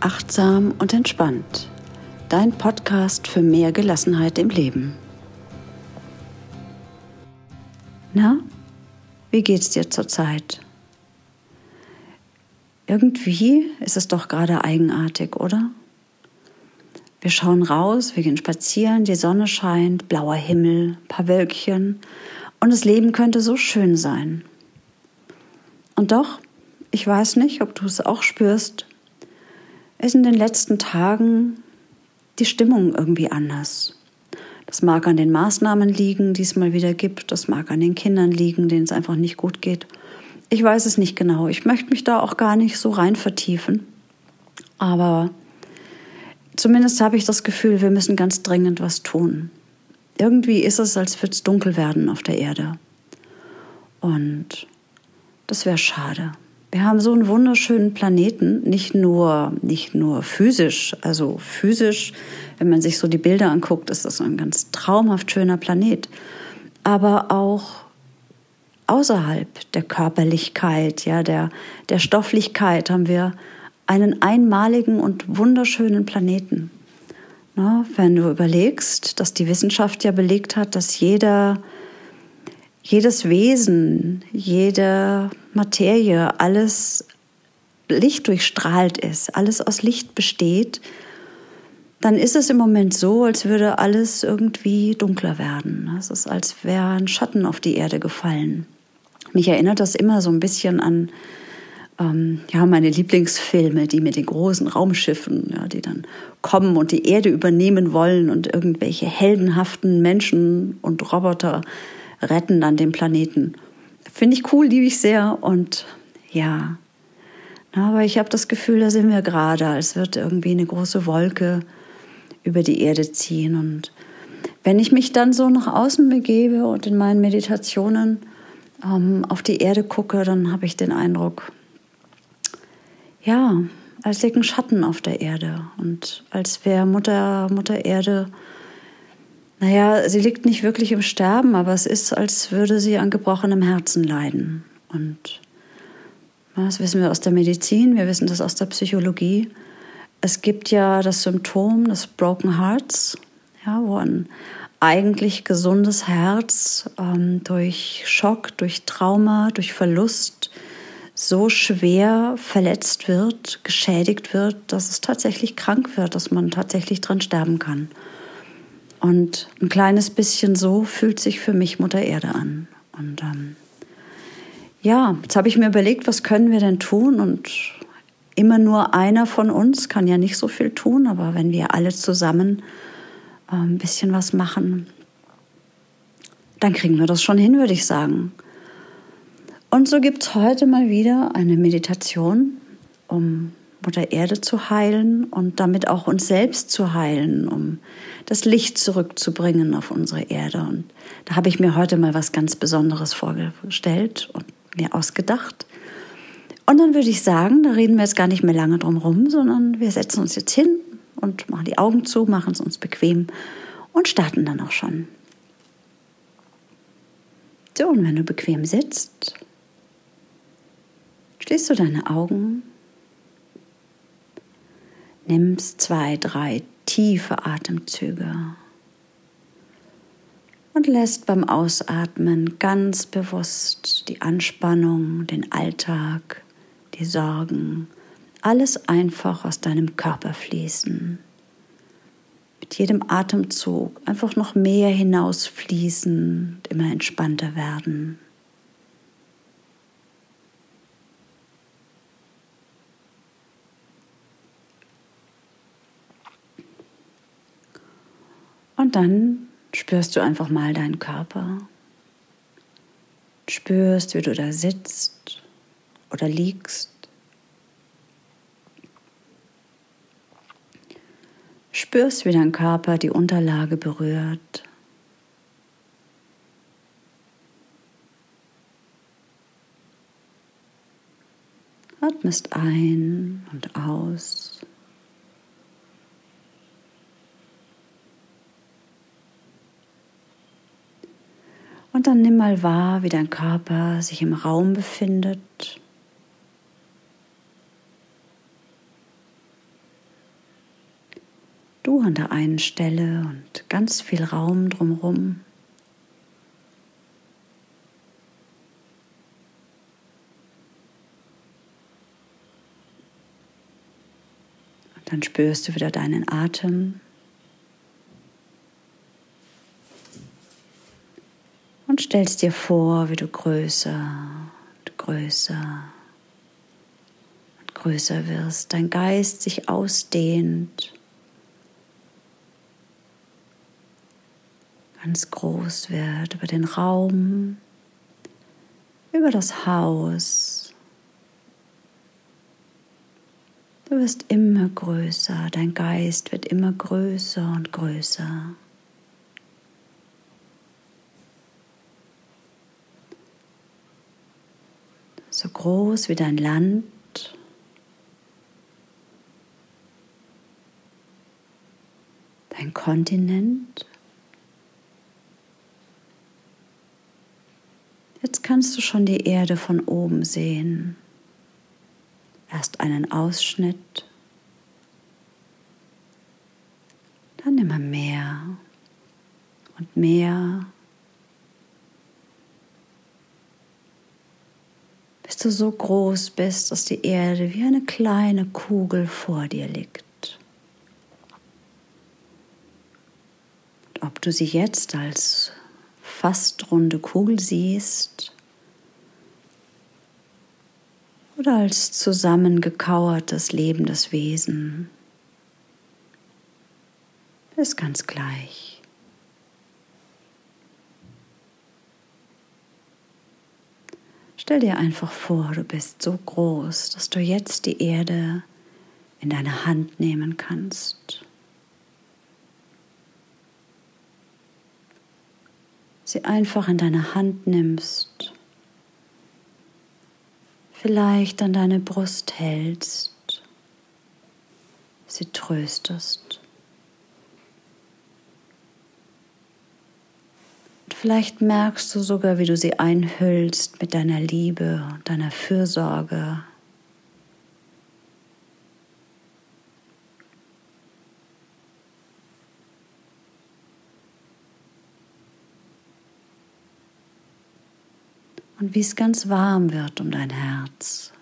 Achtsam und entspannt. Dein Podcast für mehr Gelassenheit im Leben. Na, wie geht's dir zurzeit? Irgendwie ist es doch gerade eigenartig, oder? Wir schauen raus, wir gehen spazieren, die Sonne scheint, blauer Himmel, paar Wölkchen und das Leben könnte so schön sein. Und doch, ich weiß nicht, ob du es auch spürst, ist in den letzten Tagen die Stimmung irgendwie anders. Das mag an den Maßnahmen liegen, die es mal wieder gibt. Das mag an den Kindern liegen, denen es einfach nicht gut geht. Ich weiß es nicht genau. Ich möchte mich da auch gar nicht so rein vertiefen. Aber zumindest habe ich das Gefühl, wir müssen ganz dringend was tun. Irgendwie ist es, als würde es dunkel werden auf der Erde. Und das wäre schade. Wir haben so einen wunderschönen Planeten, nicht nur, nicht nur physisch, also physisch, wenn man sich so die Bilder anguckt, ist das ein ganz traumhaft schöner Planet, aber auch außerhalb der Körperlichkeit, ja, der, der Stofflichkeit haben wir einen einmaligen und wunderschönen Planeten. Na, wenn du überlegst, dass die Wissenschaft ja belegt hat, dass jeder jedes Wesen, jede Materie, alles Licht durchstrahlt ist, alles aus Licht besteht, dann ist es im Moment so, als würde alles irgendwie dunkler werden. Es ist, als wäre ein Schatten auf die Erde gefallen. Mich erinnert das immer so ein bisschen an ähm, ja, meine Lieblingsfilme, die mit den großen Raumschiffen, ja, die dann kommen und die Erde übernehmen wollen und irgendwelche heldenhaften Menschen und Roboter retten dann den Planeten. Finde ich cool, liebe ich sehr und ja. Aber ich habe das Gefühl, da sind wir gerade, als wird irgendwie eine große Wolke über die Erde ziehen. Und wenn ich mich dann so nach außen begebe und in meinen Meditationen ähm, auf die Erde gucke, dann habe ich den Eindruck, ja, als liegen Schatten auf der Erde und als wäre Mutter, Mutter Erde naja, sie liegt nicht wirklich im Sterben, aber es ist, als würde sie an gebrochenem Herzen leiden. Und das wissen wir aus der Medizin, wir wissen das aus der Psychologie. Es gibt ja das Symptom des Broken Hearts, ja, wo ein eigentlich gesundes Herz ähm, durch Schock, durch Trauma, durch Verlust so schwer verletzt wird, geschädigt wird, dass es tatsächlich krank wird, dass man tatsächlich dran sterben kann. Und ein kleines bisschen so fühlt sich für mich Mutter Erde an. Und ähm, ja, jetzt habe ich mir überlegt, was können wir denn tun? Und immer nur einer von uns kann ja nicht so viel tun, aber wenn wir alle zusammen äh, ein bisschen was machen, dann kriegen wir das schon hin, würde ich sagen. Und so gibt es heute mal wieder eine Meditation, um Mutter Erde zu heilen und damit auch uns selbst zu heilen, um das Licht zurückzubringen auf unsere Erde. Und da habe ich mir heute mal was ganz Besonderes vorgestellt und mir ausgedacht. Und dann würde ich sagen, da reden wir jetzt gar nicht mehr lange drum rum, sondern wir setzen uns jetzt hin und machen die Augen zu, machen es uns bequem und starten dann auch schon. So, und wenn du bequem sitzt, schließt du deine Augen nimmst zwei, drei tiefe Atemzüge und lässt beim Ausatmen ganz bewusst die Anspannung, den Alltag, die Sorgen, alles einfach aus deinem Körper fließen. Mit jedem Atemzug einfach noch mehr hinausfließen und immer entspannter werden. Dann spürst du einfach mal deinen Körper. Spürst, wie du da sitzt oder liegst. Spürst, wie dein Körper die Unterlage berührt. Atmest ein und aus. Und dann nimm mal wahr, wie dein Körper sich im Raum befindet. Du an der einen Stelle und ganz viel Raum drumherum. Dann spürst du wieder deinen Atem. Stellst dir vor, wie du größer und größer und größer wirst, dein Geist sich ausdehnt ganz groß wird, über den Raum, über das Haus. Du wirst immer größer, dein Geist wird immer größer und größer. So groß wie dein Land, dein Kontinent. Jetzt kannst du schon die Erde von oben sehen. Erst einen Ausschnitt, dann immer mehr und mehr, bis du so groß bist, dass die Erde wie eine kleine Kugel vor dir liegt. Und ob du sie jetzt als fast runde Kugel siehst oder als zusammengekauertes lebendes Wesen, ist ganz gleich. Stell dir einfach vor, du bist so groß, dass du jetzt die Erde in deine Hand nehmen kannst. sie einfach in deine Hand nimmst, vielleicht an deine Brust hältst, sie tröstest. Und vielleicht merkst du sogar, wie du sie einhüllst mit deiner Liebe und deiner Fürsorge. und wie es ganz warm wird um dein Herz.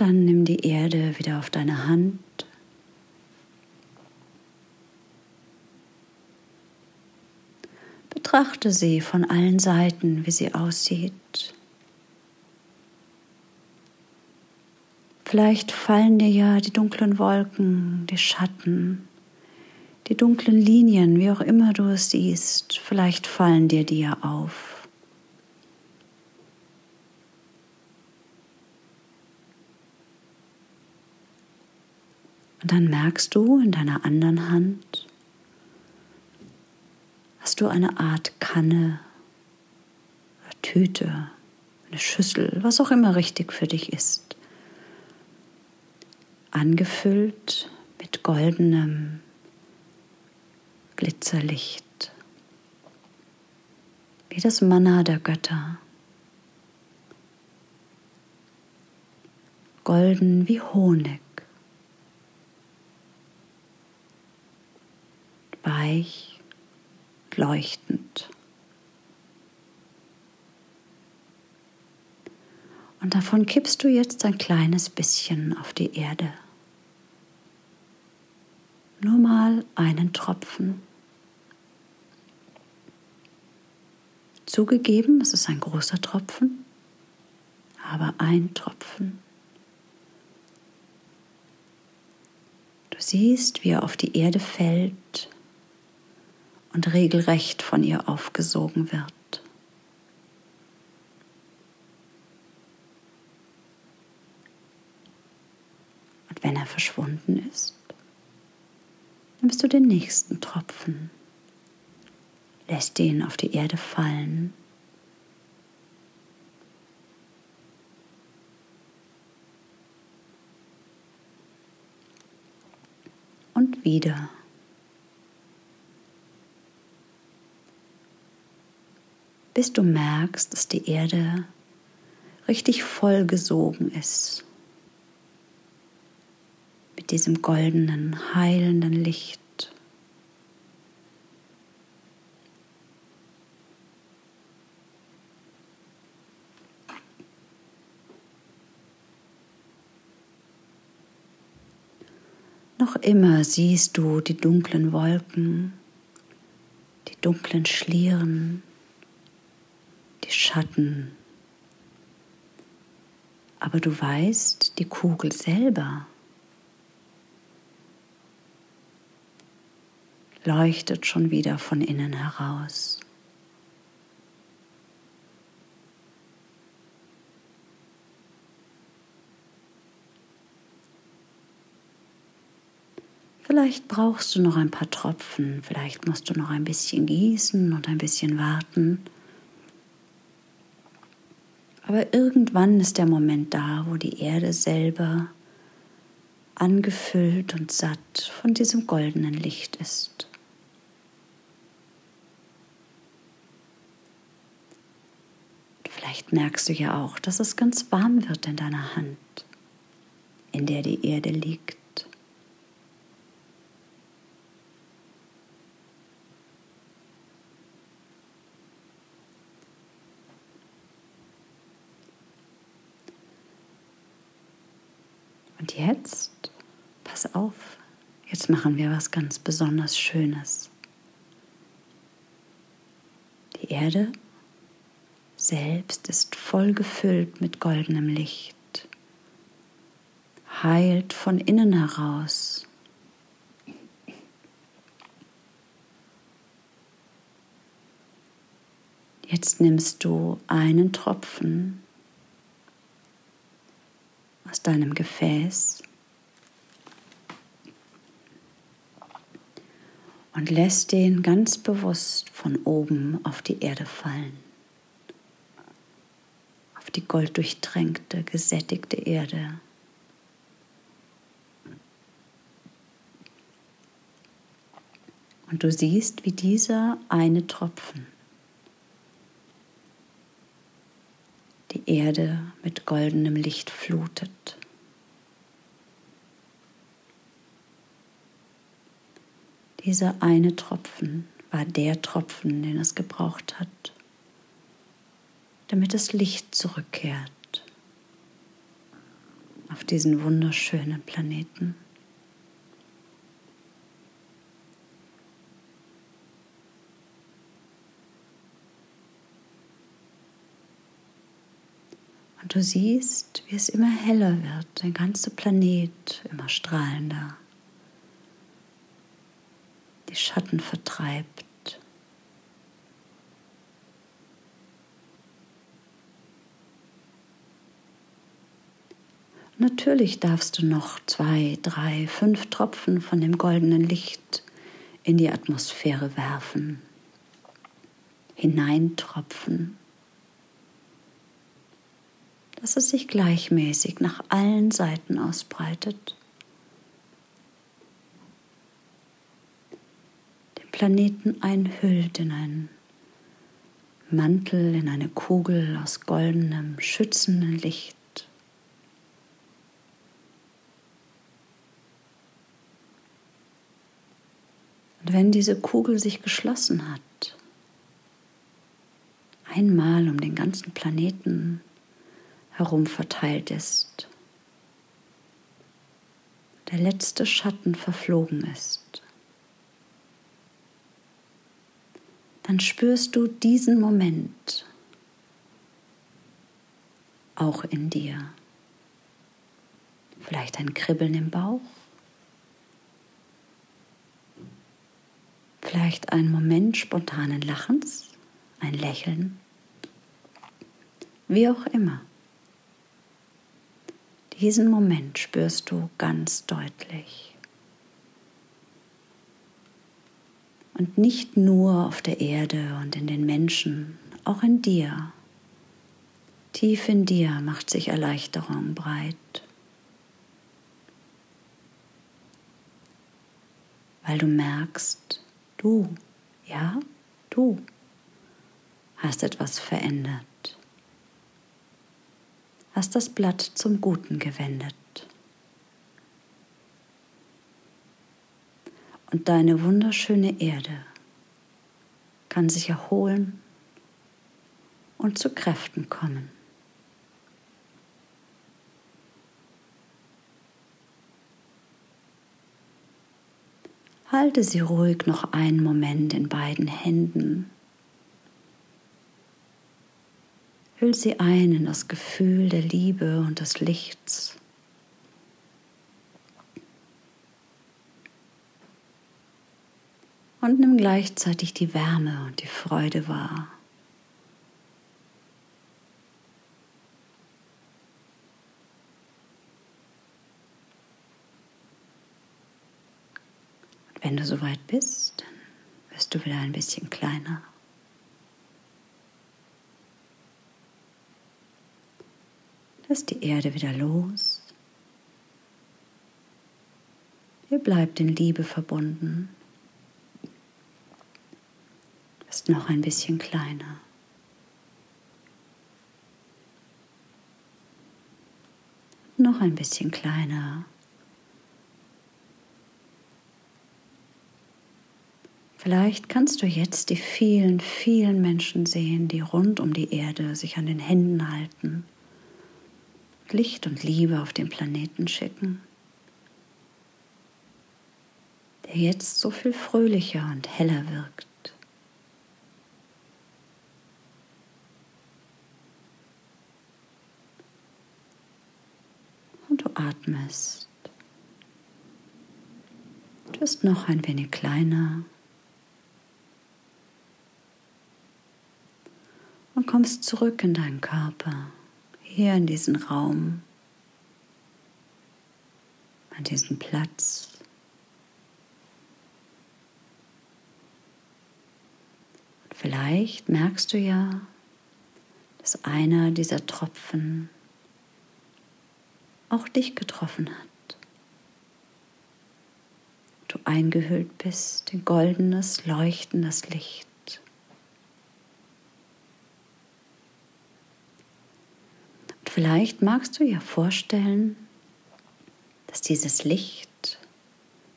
Dann nimm die Erde wieder auf deine Hand. Betrachte sie von allen Seiten, wie sie aussieht. Vielleicht fallen dir ja die dunklen Wolken, die Schatten, die dunklen Linien, wie auch immer du es siehst, vielleicht fallen dir die ja auf. Und dann merkst du in deiner anderen Hand, hast du eine Art Kanne oder Tüte, eine Schüssel, was auch immer richtig für dich ist angefüllt mit goldenem Glitzerlicht, wie das Manna der Götter, golden wie Honig, weich, leuchtend. Und davon kippst du jetzt ein kleines bisschen auf die Erde. Nur mal einen Tropfen. Zugegeben, es ist ein großer Tropfen, aber ein Tropfen. Du siehst, wie er auf die Erde fällt und regelrecht von ihr aufgesogen wird. wenn er verschwunden ist, nimmst du den nächsten Tropfen, lässt ihn auf die Erde fallen. Und wieder. Bis du merkst, dass die Erde richtig vollgesogen ist mit diesem goldenen, heilenden Licht. Noch immer siehst du die dunklen Wolken, die dunklen Schlieren, Schatten. Aber du weißt, die Kugel selber leuchtet schon wieder von innen heraus. Vielleicht brauchst du noch ein paar Tropfen, vielleicht musst du noch ein bisschen gießen und ein bisschen warten. Aber irgendwann ist der Moment da, wo die Erde selber angefüllt und satt von diesem goldenen Licht ist. Vielleicht merkst du ja auch, dass es ganz warm wird in deiner Hand, in der die Erde liegt. Und jetzt, pass auf, jetzt machen wir was ganz besonders Schönes. Die Erde selbst ist voll gefüllt mit goldenem Licht, heilt von innen heraus. Jetzt nimmst du einen Tropfen aus deinem Gefäß und lässt den ganz bewusst von oben auf die Erde fallen. Auf die golddurchtränkte, gesättigte Erde. Und du siehst, wie dieser eine Tropfen die Erde mit goldenem Licht flutet. Dieser eine Tropfen war der Tropfen, den es gebraucht hat, damit das Licht zurückkehrt auf diesen wunderschönen Planeten. Und du siehst, wie es immer heller wird, der ganze Planet immer strahlender. Die Schatten vertreibt. Natürlich darfst du noch zwei, drei, fünf Tropfen von dem goldenen Licht in die Atmosphäre werfen, hineintropfen dass es sich gleichmäßig nach allen Seiten ausbreitet. Den Planeten einhüllt in einen Mantel, in eine Kugel aus goldenem, schützendem Licht. Und wenn diese Kugel sich geschlossen hat, einmal um den ganzen Planeten herum verteilt ist. Der letzte Schatten verflogen ist. Dann spürst du diesen Moment auch in dir. Vielleicht ein Kribbeln im Bauch. Vielleicht ein Moment spontanen Lachens, ein Lächeln. Wie auch immer. Diesen Moment spürst du ganz deutlich. Und nicht nur auf der Erde und in den Menschen, auch in dir. Tief in dir macht sich Erleichterung breit. Weil du merkst, du, ja, du hast etwas verändert, hast das Blatt zum Guten gewendet. Und deine wunderschöne Erde kann sich erholen und zu Kräften kommen. Halte sie ruhig noch einen Moment in beiden Händen. Hüll sie ein in das Gefühl der Liebe und des Lichts. Und nimm gleichzeitig die Wärme und die Freude wahr. Wenn du soweit bist, dann wirst du wieder ein bisschen kleiner. Lass die Erde wieder los. Ihr bleibt in Liebe verbunden. Du bist noch ein bisschen kleiner. Noch ein bisschen kleiner. Vielleicht kannst du jetzt die vielen, vielen Menschen sehen, die rund um die Erde sich an den Händen halten, Licht und Liebe auf den Planeten schicken, der jetzt so viel fröhlicher und heller wirkt. Und du atmest. Du bist noch ein wenig kleiner. und kommst zurück in deinen Körper, hier in diesen Raum, an diesen Platz. Und vielleicht merkst du ja, dass einer dieser Tropfen auch dich getroffen hat. Du eingehüllt bist in goldenes, leuchtendes Licht. Vielleicht magst du dir vorstellen, dass dieses Licht,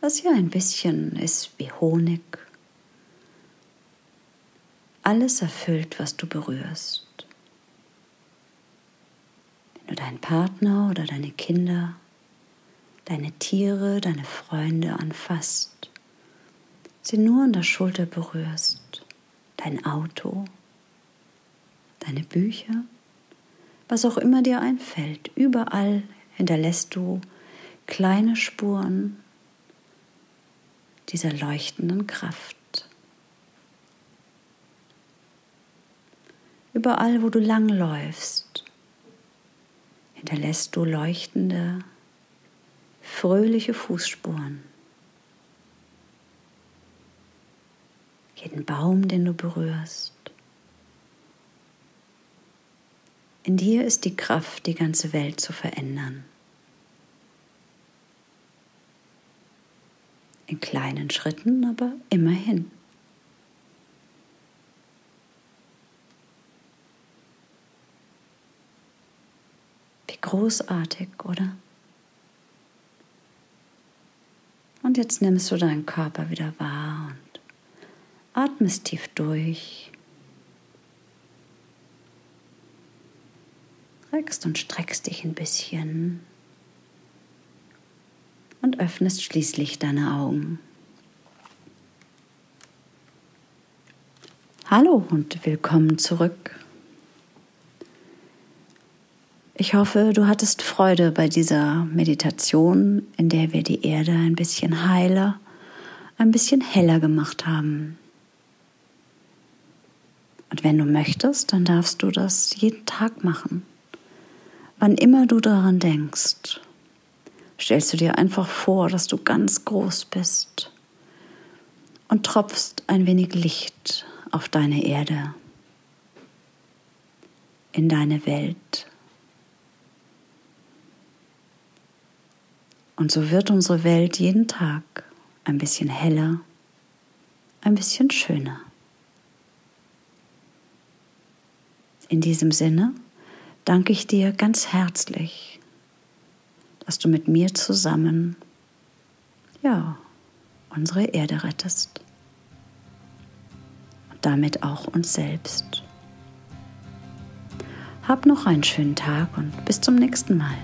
was ja ein bisschen ist wie Honig, alles erfüllt, was du berührst. Wenn du deinen Partner oder deine Kinder, deine Tiere, deine Freunde anfasst, sie nur an der Schulter berührst, dein Auto, deine Bücher, was auch immer dir einfällt, überall hinterlässt du kleine Spuren dieser leuchtenden Kraft. Überall, wo du langläufst, hinterlässt du leuchtende, fröhliche Fußspuren. Jeden Baum, den du berührst, In dir ist die Kraft, die ganze Welt zu verändern. In kleinen Schritten, aber immerhin. Wie großartig, oder? Und jetzt nimmst du deinen Körper wieder wahr und atmest tief durch. Reckst und streckst dich ein bisschen und öffnest schließlich deine Augen. Hallo und willkommen zurück. Ich hoffe, du hattest Freude bei dieser Meditation, in der wir die Erde ein bisschen heiler, ein bisschen heller gemacht haben. Und wenn du möchtest, dann darfst du das jeden Tag machen. Wann immer du daran denkst, stellst du dir einfach vor, dass du ganz groß bist und tropfst ein wenig Licht auf deine Erde, in deine Welt. Und so wird unsere Welt jeden Tag ein bisschen heller, ein bisschen schöner. In diesem Sinne danke ich dir ganz herzlich, dass du mit mir zusammen, ja, unsere Erde rettest. Und damit auch uns selbst. Hab noch einen schönen Tag und bis zum nächsten Mal.